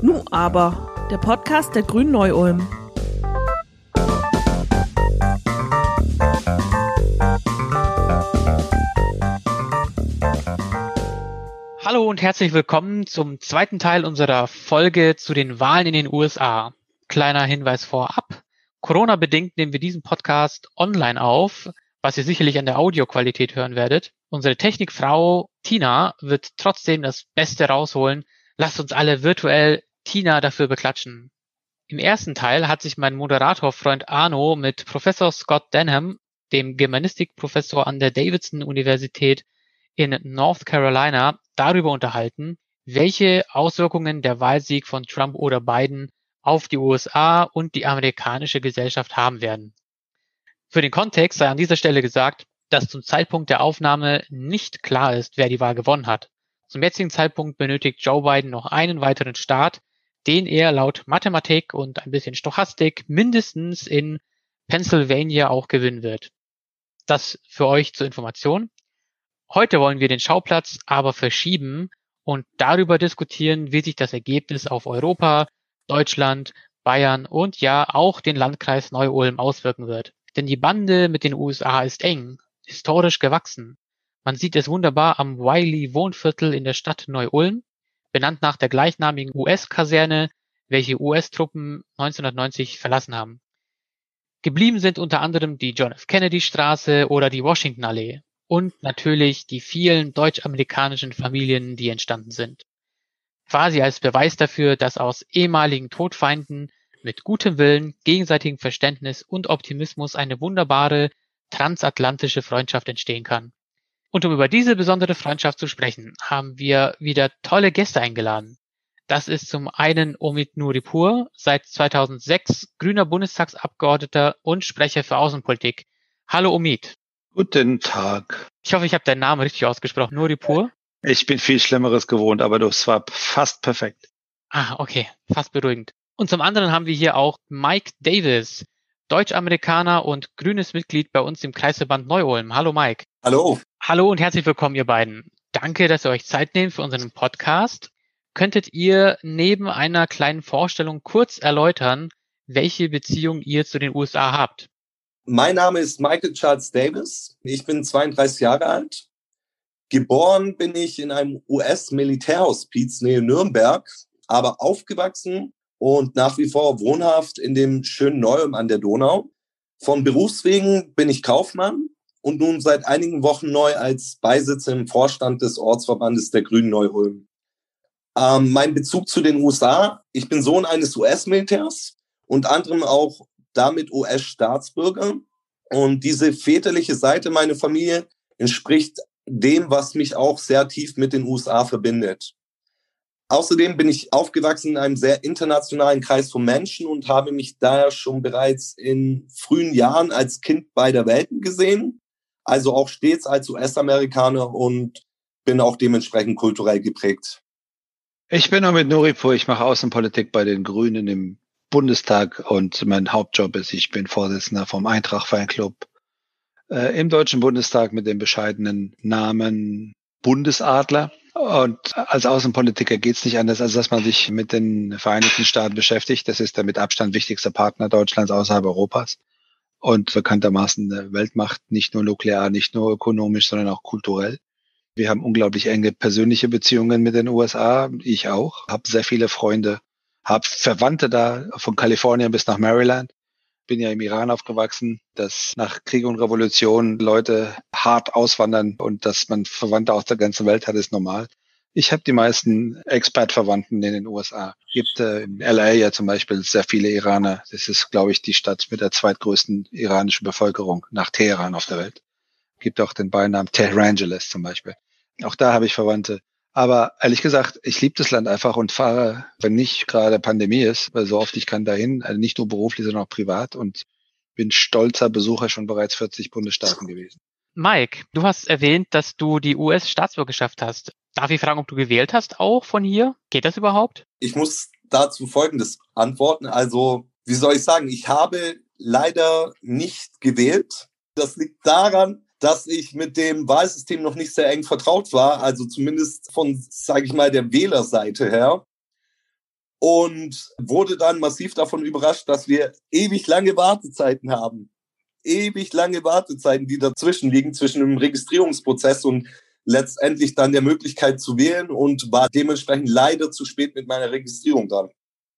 Nu aber, der Podcast der Grünen Neu-Ulm. Hallo und herzlich willkommen zum zweiten Teil unserer Folge zu den Wahlen in den USA. Kleiner Hinweis vorab. Corona-bedingt nehmen wir diesen Podcast online auf, was ihr sicherlich an der Audioqualität hören werdet. Unsere Technikfrau Tina wird trotzdem das Beste rausholen. Lasst uns alle virtuell Tina dafür beklatschen. Im ersten Teil hat sich mein Moderatorfreund Arno mit Professor Scott Denham, dem Germanistikprofessor an der Davidson Universität in North Carolina, darüber unterhalten, welche Auswirkungen der Wahlsieg von Trump oder Biden auf die USA und die amerikanische Gesellschaft haben werden. Für den Kontext sei an dieser Stelle gesagt, dass zum Zeitpunkt der Aufnahme nicht klar ist, wer die Wahl gewonnen hat. Zum jetzigen Zeitpunkt benötigt Joe Biden noch einen weiteren Staat, den er laut Mathematik und ein bisschen Stochastik mindestens in Pennsylvania auch gewinnen wird. Das für euch zur Information. Heute wollen wir den Schauplatz aber verschieben und darüber diskutieren, wie sich das Ergebnis auf Europa, Deutschland, Bayern und ja auch den Landkreis Neu-Ulm auswirken wird. Denn die Bande mit den USA ist eng, historisch gewachsen. Man sieht es wunderbar am Wiley Wohnviertel in der Stadt Neu-Ulm, benannt nach der gleichnamigen US-Kaserne, welche US-Truppen 1990 verlassen haben. Geblieben sind unter anderem die John F. Kennedy Straße oder die Washington Allee und natürlich die vielen deutsch-amerikanischen Familien, die entstanden sind quasi als Beweis dafür, dass aus ehemaligen Todfeinden mit gutem Willen, gegenseitigem Verständnis und Optimismus eine wunderbare transatlantische Freundschaft entstehen kann. Und um über diese besondere Freundschaft zu sprechen, haben wir wieder tolle Gäste eingeladen. Das ist zum einen Omid Nuripur, seit 2006 grüner Bundestagsabgeordneter und Sprecher für Außenpolitik. Hallo Omid. Guten Tag. Ich hoffe, ich habe deinen Namen richtig ausgesprochen. Nuripur? Ich bin viel Schlimmeres gewohnt, aber das war fast perfekt. Ah, okay, fast beruhigend. Und zum anderen haben wir hier auch Mike Davis, Deutsch-Amerikaner und grünes Mitglied bei uns im Kreisverband Neu-Ulm. Hallo Mike. Hallo. Hallo und herzlich willkommen, ihr beiden. Danke, dass ihr euch Zeit nehmt für unseren Podcast. Könntet ihr neben einer kleinen Vorstellung kurz erläutern, welche Beziehung ihr zu den USA habt? Mein Name ist Michael Charles Davis. Ich bin 32 Jahre alt Geboren bin ich in einem US-Militärhospiz nähe Nürnberg, aber aufgewachsen und nach wie vor wohnhaft in dem schönen Neuem an der Donau. Von Berufswegen bin ich Kaufmann und nun seit einigen Wochen neu als Beisitzer im Vorstand des Ortsverbandes der Grünen Neu-Ulm. Ähm, mein Bezug zu den USA, ich bin Sohn eines US-Militärs und anderem auch damit US-Staatsbürger. Und diese väterliche Seite meiner Familie entspricht dem, was mich auch sehr tief mit den USA verbindet. Außerdem bin ich aufgewachsen in einem sehr internationalen Kreis von Menschen und habe mich daher schon bereits in frühen Jahren als Kind beider Welten gesehen, also auch stets als US-Amerikaner und bin auch dementsprechend kulturell geprägt. Ich bin auch mit Noripur, ich mache Außenpolitik bei den Grünen im Bundestag und mein Hauptjob ist, ich bin Vorsitzender vom Eintracht Fanclub äh, im Deutschen Bundestag mit dem bescheidenen Namen Bundesadler. Und als Außenpolitiker geht es nicht anders, als dass man sich mit den Vereinigten Staaten beschäftigt. Das ist der mit Abstand wichtigste Partner Deutschlands außerhalb Europas und bekanntermaßen eine Weltmacht, nicht nur nuklear, nicht nur ökonomisch, sondern auch kulturell. Wir haben unglaublich enge persönliche Beziehungen mit den USA, ich auch, habe sehr viele Freunde, habe Verwandte da von Kalifornien bis nach Maryland bin ja im Iran aufgewachsen, dass nach Krieg und Revolution Leute hart auswandern und dass man Verwandte aus der ganzen Welt hat, ist normal. Ich habe die meisten Expert-Verwandten in den USA. Gibt äh, in LA ja zum Beispiel sehr viele Iraner. Das ist, glaube ich, die Stadt mit der zweitgrößten iranischen Bevölkerung nach Teheran auf der Welt. Gibt auch den Beinamen Tehrangeles zum Beispiel. Auch da habe ich Verwandte. Aber ehrlich gesagt, ich liebe das Land einfach und fahre, wenn nicht gerade Pandemie ist, weil so oft ich kann dahin, also nicht nur beruflich, sondern auch privat und bin stolzer Besucher schon bereits 40 Bundesstaaten gewesen. Mike, du hast erwähnt, dass du die US-Staatsbürgerschaft hast. Darf ich fragen, ob du gewählt hast auch von hier? Geht das überhaupt? Ich muss dazu Folgendes antworten. Also, wie soll ich sagen, ich habe leider nicht gewählt. Das liegt daran, dass ich mit dem Wahlsystem noch nicht sehr eng vertraut war, also zumindest von, sage ich mal, der Wählerseite her. Und wurde dann massiv davon überrascht, dass wir ewig lange Wartezeiten haben. Ewig lange Wartezeiten, die dazwischen liegen, zwischen dem Registrierungsprozess und letztendlich dann der Möglichkeit zu wählen und war dementsprechend leider zu spät mit meiner Registrierung dann.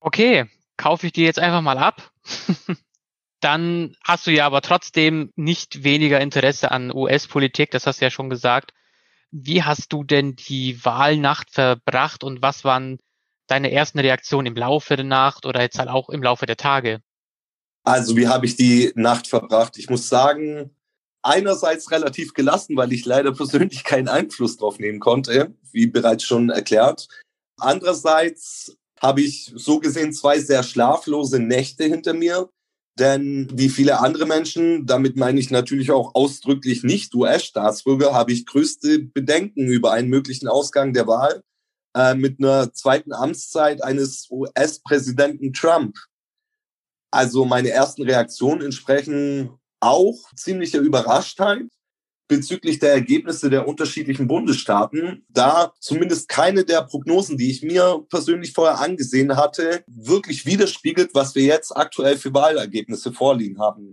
Okay, kaufe ich dir jetzt einfach mal ab. dann hast du ja aber trotzdem nicht weniger Interesse an US-Politik, das hast du ja schon gesagt. Wie hast du denn die Wahlnacht verbracht und was waren deine ersten Reaktionen im Laufe der Nacht oder jetzt halt auch im Laufe der Tage? Also, wie habe ich die Nacht verbracht? Ich muss sagen, einerseits relativ gelassen, weil ich leider persönlich keinen Einfluss drauf nehmen konnte, wie bereits schon erklärt. Andererseits habe ich so gesehen zwei sehr schlaflose Nächte hinter mir. Denn wie viele andere Menschen, damit meine ich natürlich auch ausdrücklich nicht US-Staatsbürger, habe ich größte Bedenken über einen möglichen Ausgang der Wahl äh, mit einer zweiten Amtszeit eines US-Präsidenten Trump. Also meine ersten Reaktionen entsprechen auch ziemlicher Überraschtheit bezüglich der Ergebnisse der unterschiedlichen Bundesstaaten, da zumindest keine der Prognosen, die ich mir persönlich vorher angesehen hatte, wirklich widerspiegelt, was wir jetzt aktuell für Wahlergebnisse vorliegen haben.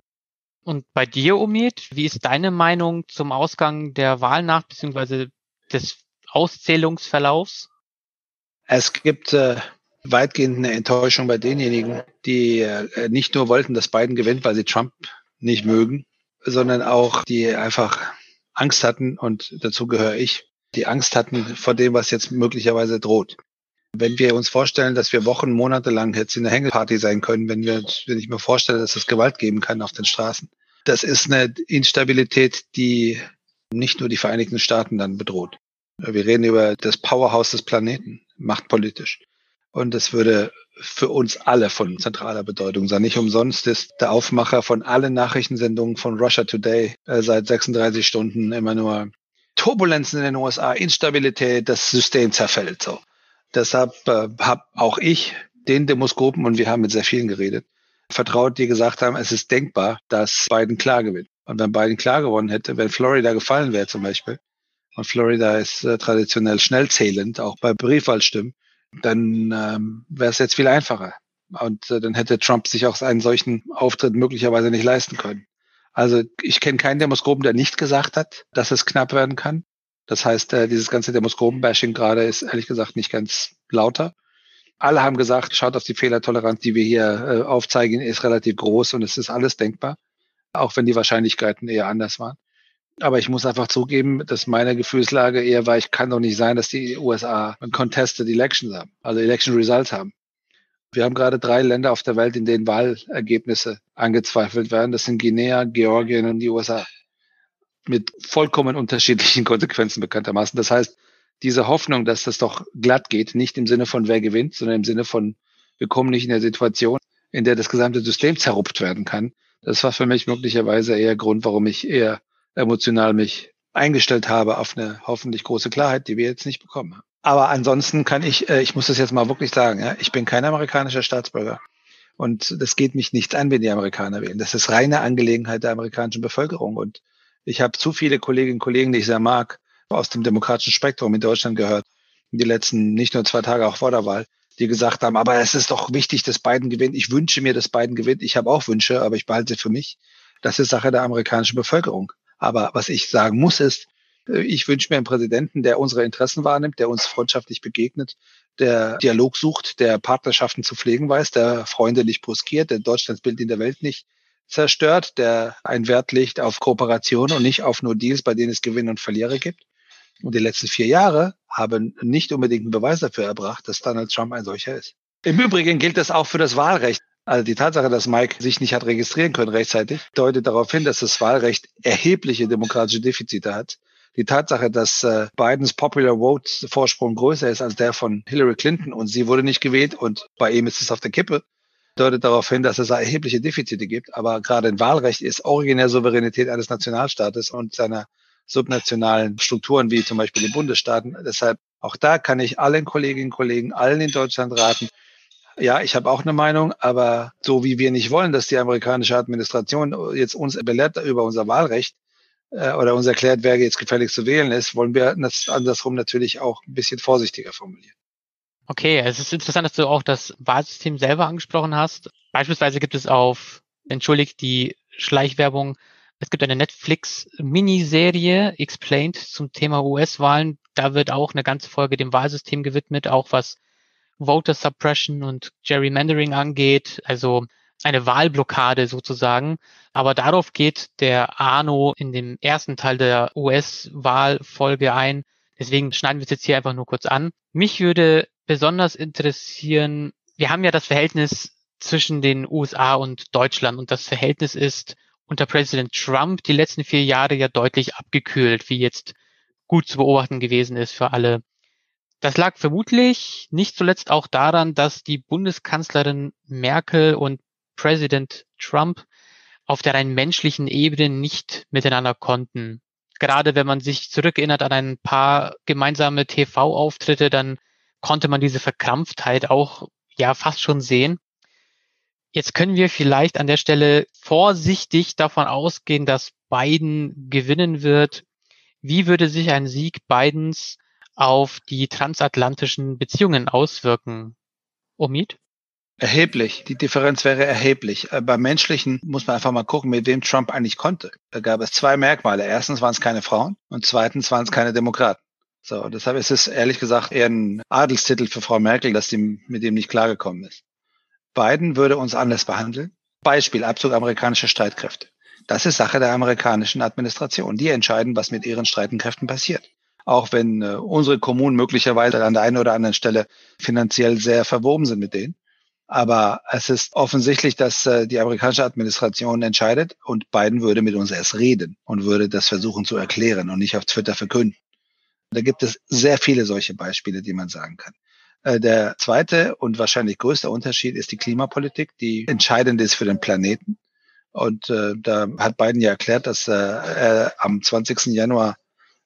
Und bei dir, Omid, wie ist deine Meinung zum Ausgang der Wahlnacht bzw. des Auszählungsverlaufs? Es gibt äh, weitgehend eine Enttäuschung bei denjenigen, die äh, nicht nur wollten, dass Biden gewinnt, weil sie Trump nicht mögen, sondern auch die einfach Angst hatten, und dazu gehöre ich, die Angst hatten vor dem, was jetzt möglicherweise droht. Wenn wir uns vorstellen, dass wir Wochen, Monate lang jetzt in der Hängeparty sein können, wenn wir, wenn ich mir vorstelle, dass es Gewalt geben kann auf den Straßen, das ist eine Instabilität, die nicht nur die Vereinigten Staaten dann bedroht. Wir reden über das Powerhouse des Planeten, machtpolitisch. Und es würde für uns alle von zentraler Bedeutung sein. Nicht umsonst ist der Aufmacher von allen Nachrichtensendungen von Russia Today äh, seit 36 Stunden immer nur Turbulenzen in den USA, Instabilität, das System zerfällt. So. Deshalb äh, habe auch ich den Demoskopen, und wir haben mit sehr vielen geredet, vertraut, die gesagt haben, es ist denkbar, dass Biden klar gewinnt. Und wenn Biden klar gewonnen hätte, wenn Florida gefallen wäre zum Beispiel, und Florida ist äh, traditionell schnell zählend, auch bei Briefwahlstimmen, dann ähm, wäre es jetzt viel einfacher. Und äh, dann hätte Trump sich auch einen solchen Auftritt möglicherweise nicht leisten können. Also ich kenne keinen Demoskopen, der nicht gesagt hat, dass es knapp werden kann. Das heißt, äh, dieses ganze Demoskopen-Bashing gerade ist ehrlich gesagt nicht ganz lauter. Alle haben gesagt, schaut auf die Fehlertoleranz, die wir hier äh, aufzeigen, ist relativ groß und es ist alles denkbar, auch wenn die Wahrscheinlichkeiten eher anders waren. Aber ich muss einfach zugeben, dass meine Gefühlslage eher war, ich kann doch nicht sein, dass die USA Contested Elections haben, also Election Results haben. Wir haben gerade drei Länder auf der Welt, in denen Wahlergebnisse angezweifelt werden. Das sind Guinea, Georgien und die USA. Mit vollkommen unterschiedlichen Konsequenzen bekanntermaßen. Das heißt, diese Hoffnung, dass das doch glatt geht, nicht im Sinne von wer gewinnt, sondern im Sinne von wir kommen nicht in der Situation, in der das gesamte System zerrupft werden kann. Das war für mich möglicherweise eher Grund, warum ich eher emotional mich eingestellt habe auf eine hoffentlich große Klarheit, die wir jetzt nicht bekommen haben. Aber ansonsten kann ich, äh, ich muss das jetzt mal wirklich sagen, ja, ich bin kein amerikanischer Staatsbürger. Und das geht mich nichts an, wenn die Amerikaner wählen. Das ist reine Angelegenheit der amerikanischen Bevölkerung. Und ich habe zu viele Kolleginnen und Kollegen, die ich sehr mag, aus dem demokratischen Spektrum in Deutschland gehört, die letzten nicht nur zwei Tage auch vor der Wahl, die gesagt haben, aber es ist doch wichtig, dass Biden gewinnt. Ich wünsche mir, dass Biden gewinnt. Ich habe auch Wünsche, aber ich behalte sie für mich. Das ist Sache der amerikanischen Bevölkerung. Aber was ich sagen muss ist, äh, ich wünsche mir einen Präsidenten, der unsere Interessen wahrnimmt, der uns freundschaftlich begegnet, der Dialog sucht, der Partnerschaften zu pflegen weiß, der Freunde nicht bruskiert, der Deutschlands Bild in der Welt nicht zerstört, der einen Wert legt auf Kooperation und nicht auf nur Deals, bei denen es Gewinn und Verlierer gibt. Und die letzten vier Jahre haben nicht unbedingt einen Beweis dafür erbracht, dass Donald Trump ein solcher ist. Im Übrigen gilt das auch für das Wahlrecht. Also die Tatsache, dass Mike sich nicht hat registrieren können rechtzeitig, deutet darauf hin, dass das Wahlrecht erhebliche demokratische Defizite hat. Die Tatsache, dass äh, Bidens Popular Vote Vorsprung größer ist als der von Hillary Clinton und sie wurde nicht gewählt und bei ihm ist es auf der Kippe, deutet darauf hin, dass es erhebliche Defizite gibt. Aber gerade ein Wahlrecht ist originär Souveränität eines Nationalstaates und seiner subnationalen Strukturen wie zum Beispiel den Bundesstaaten. Deshalb auch da kann ich allen Kolleginnen und Kollegen, allen in Deutschland raten, ja, ich habe auch eine Meinung, aber so wie wir nicht wollen, dass die amerikanische Administration jetzt uns belehrt über unser Wahlrecht, äh, oder uns erklärt, wer jetzt gefällig zu wählen ist, wollen wir das andersrum natürlich auch ein bisschen vorsichtiger formulieren. Okay, es ist interessant, dass du auch das Wahlsystem selber angesprochen hast. Beispielsweise gibt es auf, entschuldigt die Schleichwerbung, es gibt eine Netflix-Miniserie Explained zum Thema US-Wahlen. Da wird auch eine ganze Folge dem Wahlsystem gewidmet, auch was Voter Suppression und Gerrymandering angeht. Also eine Wahlblockade sozusagen. Aber darauf geht der Arno in dem ersten Teil der US-Wahlfolge ein. Deswegen schneiden wir es jetzt hier einfach nur kurz an. Mich würde besonders interessieren, wir haben ja das Verhältnis zwischen den USA und Deutschland und das Verhältnis ist unter Präsident Trump die letzten vier Jahre ja deutlich abgekühlt, wie jetzt gut zu beobachten gewesen ist für alle. Das lag vermutlich nicht zuletzt auch daran, dass die Bundeskanzlerin Merkel und Präsident Trump auf der rein menschlichen Ebene nicht miteinander konnten. Gerade wenn man sich zurückerinnert an ein paar gemeinsame TV-Auftritte, dann konnte man diese Verkrampftheit auch ja fast schon sehen. Jetzt können wir vielleicht an der Stelle vorsichtig davon ausgehen, dass Biden gewinnen wird. Wie würde sich ein Sieg Bidens auf die transatlantischen Beziehungen auswirken? Omid? Erheblich. Die Differenz wäre erheblich. Äh, beim Menschlichen muss man einfach mal gucken, mit wem Trump eigentlich konnte. Da gab es zwei Merkmale. Erstens waren es keine Frauen und zweitens waren es keine Demokraten. So, deshalb ist es ehrlich gesagt eher ein Adelstitel für Frau Merkel, dass sie mit dem nicht klargekommen ist. Biden würde uns anders behandeln. Beispiel Abzug amerikanischer Streitkräfte. Das ist Sache der amerikanischen Administration. Die entscheiden, was mit ihren Streitkräften passiert. Auch wenn äh, unsere Kommunen möglicherweise an der einen oder anderen Stelle finanziell sehr verwoben sind mit denen. Aber es ist offensichtlich, dass äh, die amerikanische Administration entscheidet und Biden würde mit uns erst reden und würde das versuchen zu erklären und nicht auf Twitter verkünden. Da gibt es sehr viele solche Beispiele, die man sagen kann. Äh, der zweite und wahrscheinlich größte Unterschied ist die Klimapolitik, die entscheidend ist für den Planeten. Und äh, da hat Biden ja erklärt, dass äh, er am 20. Januar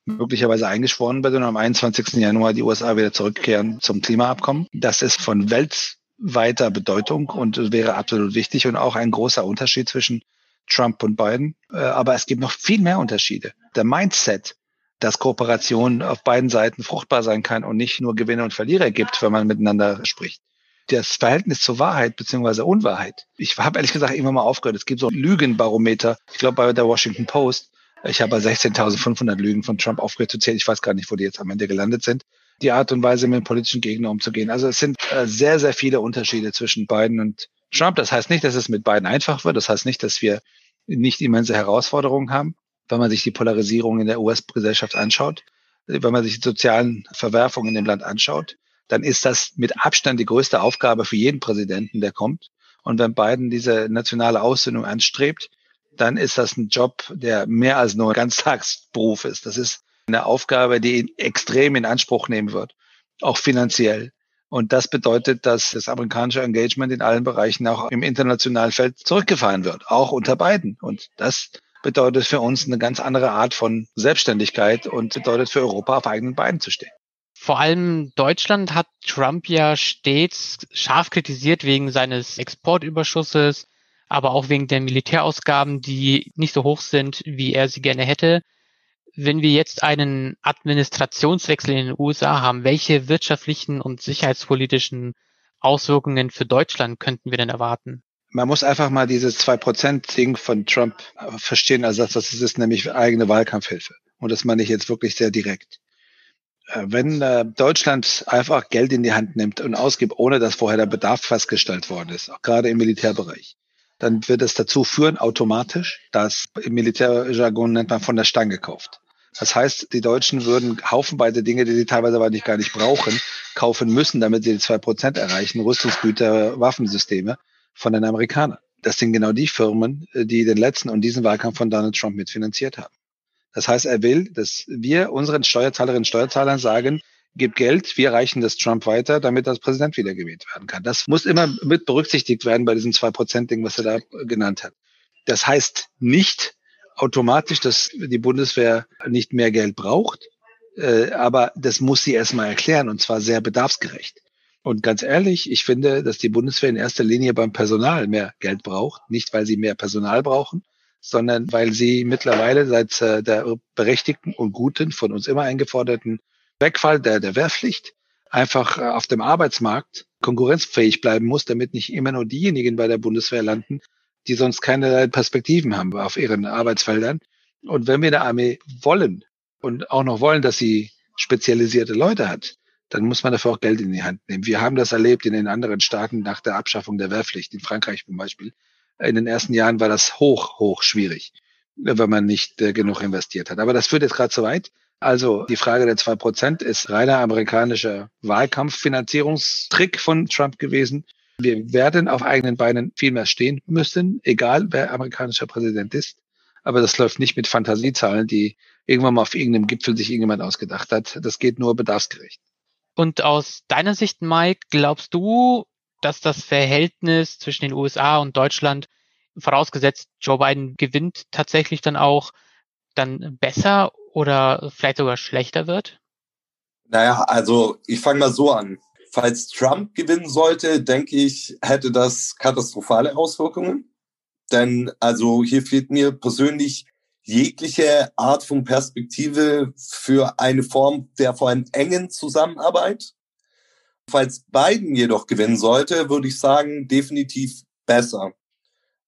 möglicherweise eingeschworen wird und am 21. Januar die USA wieder zurückkehren zum Klimaabkommen. Das ist von Welt weiter Bedeutung und wäre absolut wichtig und auch ein großer Unterschied zwischen Trump und Biden. Äh, aber es gibt noch viel mehr Unterschiede. Der Mindset, dass Kooperation auf beiden Seiten fruchtbar sein kann und nicht nur Gewinner und Verlierer gibt, wenn man miteinander spricht. Das Verhältnis zur Wahrheit beziehungsweise Unwahrheit. Ich habe ehrlich gesagt immer mal aufgehört. Es gibt so Lügenbarometer. Ich glaube bei der Washington Post. Ich habe bei 16.500 Lügen von Trump zählen. Ich weiß gar nicht, wo die jetzt am Ende gelandet sind die Art und Weise, mit politischen Gegner umzugehen. Also es sind äh, sehr, sehr viele Unterschiede zwischen Biden und Trump. Das heißt nicht, dass es mit Biden einfach wird. Das heißt nicht, dass wir nicht immense Herausforderungen haben, wenn man sich die Polarisierung in der US-Gesellschaft anschaut, wenn man sich die sozialen Verwerfungen in dem Land anschaut, dann ist das mit Abstand die größte Aufgabe für jeden Präsidenten, der kommt. Und wenn Biden diese nationale Aussöhnung anstrebt, dann ist das ein Job, der mehr als nur ein Ganztagsberuf ist. Das ist eine Aufgabe, die ihn extrem in Anspruch nehmen wird, auch finanziell. Und das bedeutet, dass das amerikanische Engagement in allen Bereichen auch im internationalen Feld zurückgefahren wird, auch unter beiden. Und das bedeutet für uns eine ganz andere Art von Selbstständigkeit und bedeutet für Europa auf eigenen Beinen zu stehen. Vor allem Deutschland hat Trump ja stets scharf kritisiert wegen seines Exportüberschusses, aber auch wegen der Militärausgaben, die nicht so hoch sind, wie er sie gerne hätte wenn wir jetzt einen Administrationswechsel in den USA haben, welche wirtschaftlichen und sicherheitspolitischen Auswirkungen für Deutschland könnten wir denn erwarten? Man muss einfach mal dieses zwei Prozent Ding von Trump verstehen, also das ist nämlich eigene Wahlkampfhilfe. Und das meine ich jetzt wirklich sehr direkt. Äh, wenn äh, Deutschland einfach Geld in die Hand nimmt und ausgibt, ohne dass vorher der Bedarf festgestellt worden ist, auch gerade im Militärbereich, dann wird es dazu führen, automatisch, dass im Militärjargon nennt man von der Stange gekauft. Das heißt, die Deutschen würden haufenweise Dinge, die sie teilweise aber nicht gar nicht brauchen, kaufen müssen, damit sie die zwei Prozent erreichen, Rüstungsgüter, Waffensysteme von den Amerikanern. Das sind genau die Firmen, die den letzten und diesen Wahlkampf von Donald Trump mitfinanziert haben. Das heißt, er will, dass wir unseren Steuerzahlerinnen und Steuerzahlern sagen, gib Geld, wir reichen das Trump weiter, damit das Präsident wiedergewählt werden kann. Das muss immer mit berücksichtigt werden bei diesem zwei Prozent Ding, was er da genannt hat. Das heißt nicht, automatisch, dass die Bundeswehr nicht mehr Geld braucht. Äh, aber das muss sie erstmal erklären und zwar sehr bedarfsgerecht. Und ganz ehrlich, ich finde, dass die Bundeswehr in erster Linie beim Personal mehr Geld braucht. Nicht, weil sie mehr Personal brauchen, sondern weil sie mittlerweile seit äh, der berechtigten und guten, von uns immer eingeforderten Wegfall der, der Wehrpflicht einfach äh, auf dem Arbeitsmarkt konkurrenzfähig bleiben muss, damit nicht immer nur diejenigen bei der Bundeswehr landen, die sonst keine Perspektiven haben auf ihren Arbeitsfeldern. Und wenn wir eine Armee wollen und auch noch wollen, dass sie spezialisierte Leute hat, dann muss man dafür auch Geld in die Hand nehmen. Wir haben das erlebt in den anderen Staaten nach der Abschaffung der Wehrpflicht, in Frankreich zum Beispiel. In den ersten Jahren war das hoch, hoch schwierig, wenn man nicht äh, genug investiert hat. Aber das führt jetzt gerade zu weit. Also die Frage der zwei Prozent ist reiner amerikanischer Wahlkampffinanzierungstrick von Trump gewesen. Wir werden auf eigenen Beinen viel mehr stehen müssen, egal wer amerikanischer Präsident ist. Aber das läuft nicht mit Fantasiezahlen, die irgendwann mal auf irgendeinem Gipfel sich irgendjemand ausgedacht hat. Das geht nur bedarfsgerecht. Und aus deiner Sicht, Mike, glaubst du, dass das Verhältnis zwischen den USA und Deutschland, vorausgesetzt Joe Biden gewinnt, tatsächlich dann auch dann besser oder vielleicht sogar schlechter wird? Naja, also ich fange mal so an. Falls Trump gewinnen sollte, denke ich, hätte das katastrophale Auswirkungen. Denn also hier fehlt mir persönlich jegliche Art von Perspektive für eine Form der vor allem engen Zusammenarbeit. Falls Biden jedoch gewinnen sollte, würde ich sagen, definitiv besser.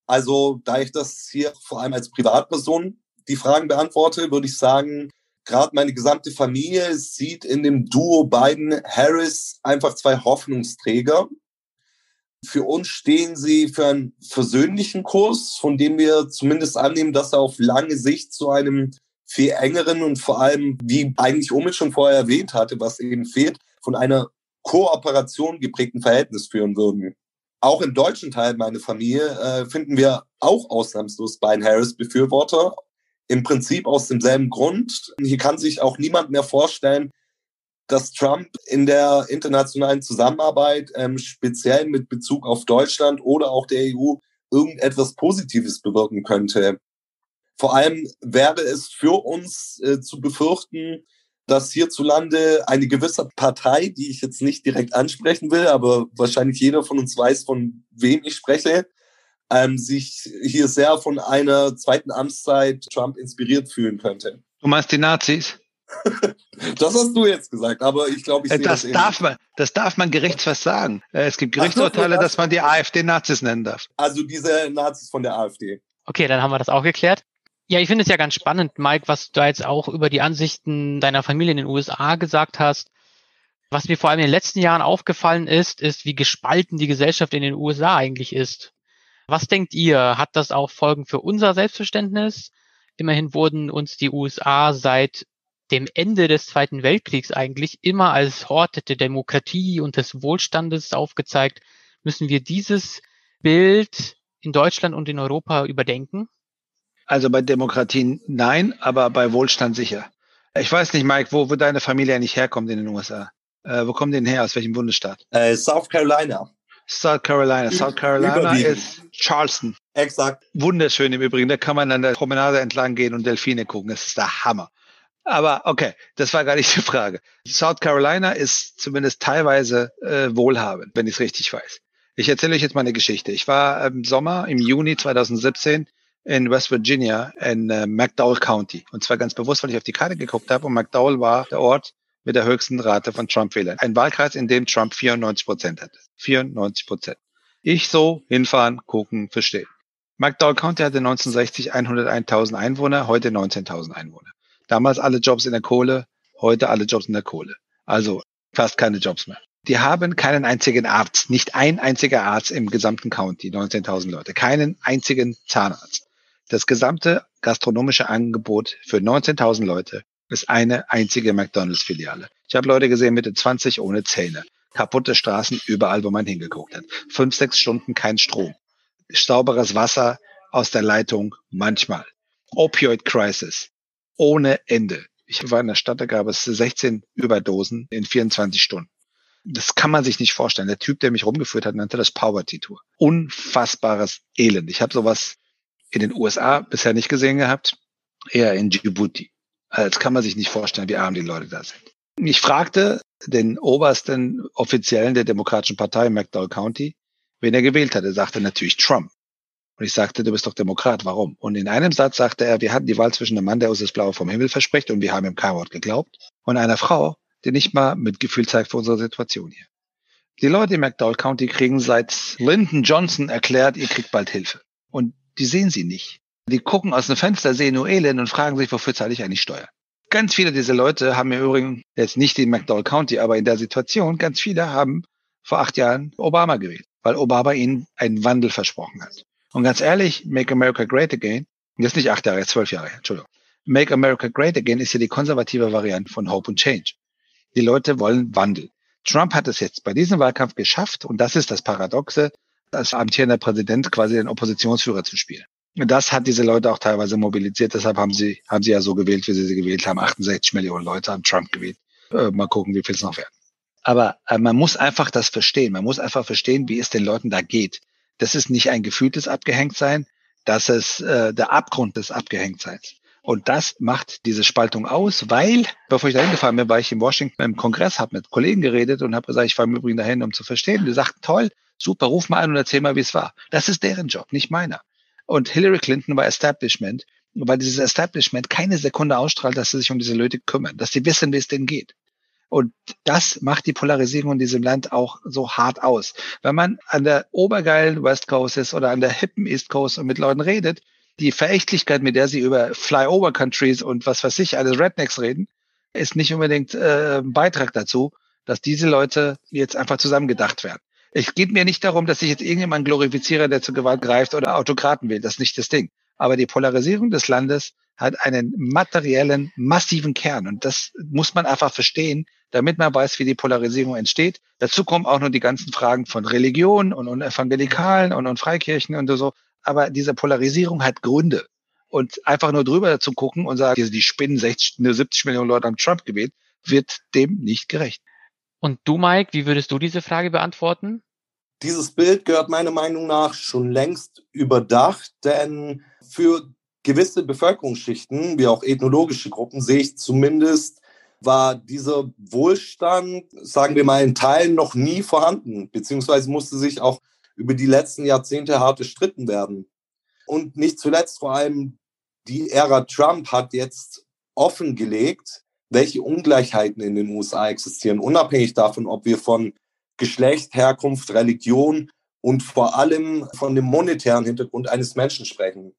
Also, da ich das hier vor allem als Privatperson die Fragen beantworte, würde ich sagen, gerade meine gesamte Familie sieht in dem Duo Biden-Harris einfach zwei Hoffnungsträger. Für uns stehen sie für einen versöhnlichen Kurs, von dem wir zumindest annehmen, dass er auf lange Sicht zu einem viel engeren und vor allem, wie eigentlich Omid schon vorher erwähnt hatte, was eben fehlt, von einer Kooperation geprägten Verhältnis führen würden. Auch im deutschen Teil meiner Familie äh, finden wir auch ausnahmslos Biden Harris Befürworter. Im Prinzip aus demselben Grund. Hier kann sich auch niemand mehr vorstellen, dass Trump in der internationalen Zusammenarbeit, ähm, speziell mit Bezug auf Deutschland oder auch der EU, irgendetwas Positives bewirken könnte. Vor allem wäre es für uns äh, zu befürchten, dass hierzulande eine gewisse Partei, die ich jetzt nicht direkt ansprechen will, aber wahrscheinlich jeder von uns weiß, von wem ich spreche, ähm, sich hier sehr von einer zweiten Amtszeit Trump inspiriert fühlen könnte. Du meinst die Nazis? das hast du jetzt gesagt, aber ich glaube, ich sehe das, das darf man, das darf man gerichtsfest sagen. Äh, es gibt Gerichtsurteile, das dass man die AfD Nazis nennen darf. Also diese Nazis von der AfD. Okay, dann haben wir das auch geklärt. Ja, ich finde es ja ganz spannend, Mike, was du jetzt auch über die Ansichten deiner Familie in den USA gesagt hast. Was mir vor allem in den letzten Jahren aufgefallen ist, ist, wie gespalten die Gesellschaft in den USA eigentlich ist. Was denkt ihr? Hat das auch Folgen für unser Selbstverständnis? Immerhin wurden uns die USA seit dem Ende des Zweiten Weltkriegs eigentlich immer als Hort der Demokratie und des Wohlstandes aufgezeigt. Müssen wir dieses Bild in Deutschland und in Europa überdenken? Also bei Demokratie nein, aber bei Wohlstand sicher. Ich weiß nicht, Mike, wo, wo deine Familie eigentlich herkommt in den USA. Äh, wo kommen die denn her? Aus welchem Bundesstaat? Äh, South Carolina. South Carolina. South Carolina ist Charleston. Exakt. Wunderschön im Übrigen. Da kann man an der Promenade entlang gehen und Delfine gucken. Das ist der Hammer. Aber okay, das war gar nicht die Frage. South Carolina ist zumindest teilweise äh, wohlhabend, wenn ich es richtig weiß. Ich erzähle euch jetzt mal eine Geschichte. Ich war im Sommer, im Juni 2017 in West Virginia in äh, McDowell County. Und zwar ganz bewusst, weil ich auf die Karte geguckt habe und McDowell war der Ort mit der höchsten Rate von Trump-Wählern. Ein Wahlkreis, in dem Trump 94 Prozent hatte. 94 Prozent. Ich so hinfahren, gucken, verstehen. McDowell County hatte 1960 101.000 Einwohner, heute 19.000 Einwohner. Damals alle Jobs in der Kohle, heute alle Jobs in der Kohle. Also fast keine Jobs mehr. Die haben keinen einzigen Arzt, nicht ein einziger Arzt im gesamten County, 19.000 Leute, keinen einzigen Zahnarzt. Das gesamte gastronomische Angebot für 19.000 Leute ist eine einzige McDonalds-Filiale. Ich habe Leute gesehen Mitte 20 ohne Zähne. Kaputte Straßen überall, wo man hingeguckt hat. Fünf, sechs Stunden kein Strom. Sauberes Wasser aus der Leitung manchmal. Opioid Crisis. Ohne Ende. Ich war in der Stadt, da gab es 16 Überdosen in 24 Stunden. Das kann man sich nicht vorstellen. Der Typ, der mich rumgeführt hat, nannte das Poverty Tour. Unfassbares Elend. Ich habe sowas in den USA bisher nicht gesehen gehabt, eher in Djibouti. Also das kann man sich nicht vorstellen, wie arm die Leute da sind. Ich fragte den obersten Offiziellen der Demokratischen Partei in McDowell County, wen er gewählt hat. Er sagte natürlich Trump. Und ich sagte, du bist doch Demokrat, warum? Und in einem Satz sagte er, wir hatten die Wahl zwischen einem Mann, der uns das Blaue vom Himmel verspricht und wir haben ihm kein Wort geglaubt, und einer Frau, die nicht mal Mitgefühl zeigt für unsere Situation hier. Die Leute im McDowell County kriegen seit Lyndon Johnson erklärt, ihr kriegt bald Hilfe. Und die sehen sie nicht. Die gucken aus dem Fenster, sehen nur Elend und fragen sich, wofür zahle ich eigentlich Steuer? Ganz viele dieser Leute haben im Übrigen, jetzt nicht in McDowell County, aber in der Situation, ganz viele haben vor acht Jahren Obama gewählt, weil Obama ihnen einen Wandel versprochen hat. Und ganz ehrlich, Make America Great Again, jetzt nicht acht Jahre, jetzt zwölf Jahre, Entschuldigung. Make America Great Again ist ja die konservative Variante von Hope and Change. Die Leute wollen Wandel. Trump hat es jetzt bei diesem Wahlkampf geschafft, und das ist das Paradoxe, als amtierender Präsident quasi den Oppositionsführer zu spielen. Das hat diese Leute auch teilweise mobilisiert. Deshalb haben sie, haben sie ja so gewählt, wie sie sie gewählt haben. 68 Millionen Leute haben Trump gewählt. Äh, mal gucken, wie viel es noch werden. Aber äh, man muss einfach das verstehen. Man muss einfach verstehen, wie es den Leuten da geht. Das ist nicht ein gefühltes Abgehängtsein, das ist äh, der Abgrund des Abgehängtseins. Und das macht diese Spaltung aus, weil, bevor ich dahin gefahren bin, war ich in Washington im Kongress, habe mit Kollegen geredet und habe gesagt, ich fahre im Übrigen dahin, um zu verstehen. Die sagten, toll, super, ruf mal an und erzähl mal, wie es war. Das ist deren Job, nicht meiner. Und Hillary Clinton war Establishment, weil dieses Establishment keine Sekunde ausstrahlt, dass sie sich um diese Leute kümmern, dass sie wissen, wie es denen geht. Und das macht die Polarisierung in diesem Land auch so hart aus. Wenn man an der obergeilen West Coast ist oder an der hippen East Coast und mit Leuten redet, die Verächtlichkeit, mit der sie über Flyover Countries und was weiß ich, alles Rednecks reden, ist nicht unbedingt äh, ein Beitrag dazu, dass diese Leute jetzt einfach zusammengedacht werden. Es geht mir nicht darum, dass ich jetzt irgendjemanden glorifiziere, der zur Gewalt greift oder Autokraten will. Das ist nicht das Ding. Aber die Polarisierung des Landes hat einen materiellen, massiven Kern. Und das muss man einfach verstehen, damit man weiß, wie die Polarisierung entsteht. Dazu kommen auch noch die ganzen Fragen von Religion und, und Evangelikalen und, und Freikirchen und so. Aber diese Polarisierung hat Gründe. Und einfach nur drüber zu gucken und sagen, die spinnen 60, 70 Millionen Leute am Trump gewählt, wird dem nicht gerecht. Und du, Mike, wie würdest du diese Frage beantworten? Dieses Bild gehört meiner Meinung nach schon längst überdacht, denn für gewisse Bevölkerungsschichten, wie auch ethnologische Gruppen, sehe ich zumindest, war dieser Wohlstand, sagen wir mal, in Teilen noch nie vorhanden, beziehungsweise musste sich auch über die letzten Jahrzehnte hart gestritten werden. Und nicht zuletzt vor allem die Ära Trump hat jetzt offengelegt, welche Ungleichheiten in den USA existieren, unabhängig davon, ob wir von Geschlecht, Herkunft, Religion und vor allem von dem monetären Hintergrund eines Menschen sprechen.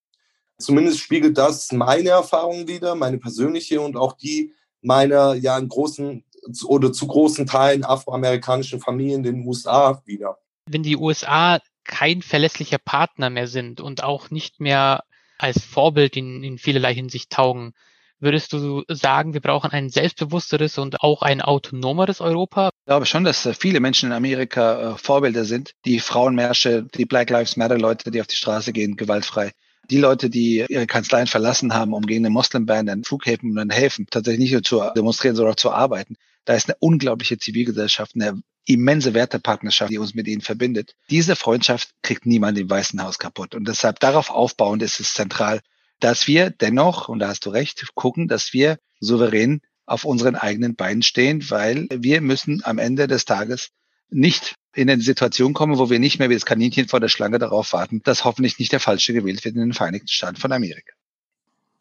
Zumindest spiegelt das meine Erfahrungen wieder, meine persönliche und auch die meiner ja in großen oder zu großen Teilen afroamerikanischen Familien in den USA wieder. Wenn die USA kein verlässlicher Partner mehr sind und auch nicht mehr als Vorbild in, in vielerlei Hinsicht taugen, würdest du sagen, wir brauchen ein selbstbewussteres und auch ein autonomeres Europa? Ich glaube schon, dass viele Menschen in Amerika äh, Vorbilder sind. Die Frauenmärsche, die Black Lives Matter Leute, die auf die Straße gehen, gewaltfrei die Leute, die ihre Kanzleien verlassen haben, um gegen den Moslemband an Flughäfen und dann helfen, tatsächlich nicht nur zu demonstrieren, sondern auch zu arbeiten. Da ist eine unglaubliche Zivilgesellschaft, eine immense Wertepartnerschaft, die uns mit ihnen verbindet. Diese Freundschaft kriegt niemand im Weißen Haus kaputt. Und deshalb darauf aufbauend ist es zentral, dass wir dennoch, und da hast du recht, gucken, dass wir souverän auf unseren eigenen Beinen stehen, weil wir müssen am Ende des Tages nicht in eine Situation kommen, wo wir nicht mehr wie das Kaninchen vor der Schlange darauf warten, dass hoffentlich nicht der Falsche gewählt wird in den Vereinigten Staaten von Amerika.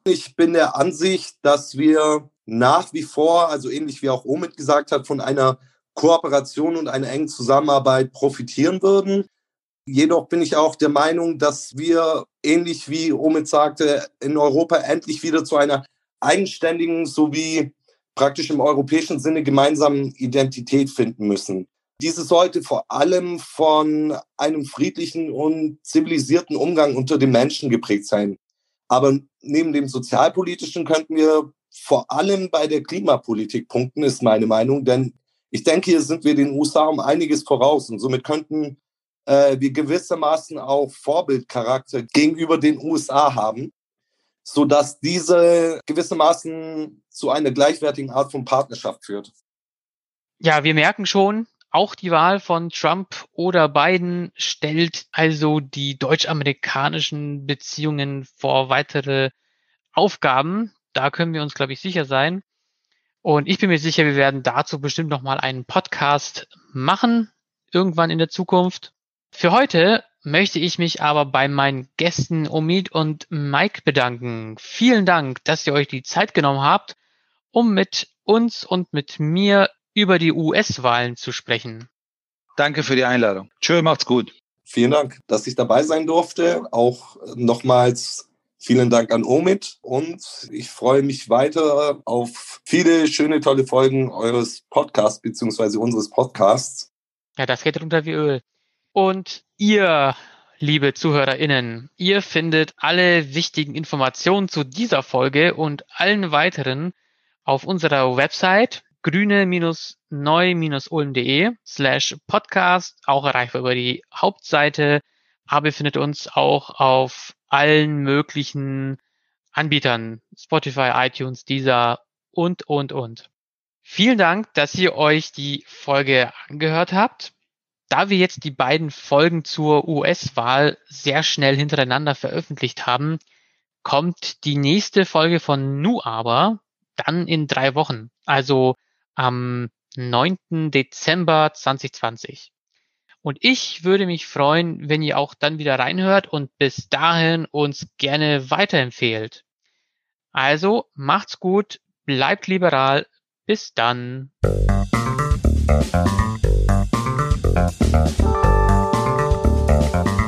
Ich bin der Ansicht, dass wir nach wie vor, also ähnlich wie auch Omid gesagt hat, von einer Kooperation und einer engen Zusammenarbeit profitieren würden. Jedoch bin ich auch der Meinung, dass wir, ähnlich wie Omid sagte, in Europa endlich wieder zu einer eigenständigen sowie praktisch im europäischen Sinne gemeinsamen Identität finden müssen. Diese sollte vor allem von einem friedlichen und zivilisierten Umgang unter den Menschen geprägt sein. Aber neben dem sozialpolitischen könnten wir vor allem bei der Klimapolitik punkten, ist meine Meinung. Denn ich denke, hier sind wir den USA um einiges voraus. Und somit könnten äh, wir gewissermaßen auch Vorbildcharakter gegenüber den USA haben, sodass diese gewissermaßen zu einer gleichwertigen Art von Partnerschaft führt. Ja, wir merken schon, auch die Wahl von Trump oder Biden stellt also die deutsch-amerikanischen Beziehungen vor weitere Aufgaben. Da können wir uns, glaube ich, sicher sein. Und ich bin mir sicher, wir werden dazu bestimmt nochmal einen Podcast machen, irgendwann in der Zukunft. Für heute möchte ich mich aber bei meinen Gästen Omid und Mike bedanken. Vielen Dank, dass ihr euch die Zeit genommen habt, um mit uns und mit mir über die US-Wahlen zu sprechen. Danke für die Einladung. Tschö, macht's gut. Vielen Dank, dass ich dabei sein durfte. Auch nochmals vielen Dank an Omid und ich freue mich weiter auf viele schöne, tolle Folgen eures Podcasts beziehungsweise unseres Podcasts. Ja, das geht runter wie Öl. Und ihr, liebe ZuhörerInnen, ihr findet alle wichtigen Informationen zu dieser Folge und allen weiteren auf unserer Website grüne-neu-ulm.de slash podcast, auch erreichbar über die Hauptseite, aber ihr findet uns auch auf allen möglichen Anbietern, Spotify, iTunes, Deezer und, und, und. Vielen Dank, dass ihr euch die Folge angehört habt. Da wir jetzt die beiden Folgen zur US-Wahl sehr schnell hintereinander veröffentlicht haben, kommt die nächste Folge von Nu aber dann in drei Wochen, also am 9. Dezember 2020. Und ich würde mich freuen, wenn ihr auch dann wieder reinhört und bis dahin uns gerne weiterempfehlt. Also macht's gut, bleibt liberal, bis dann. Thank you.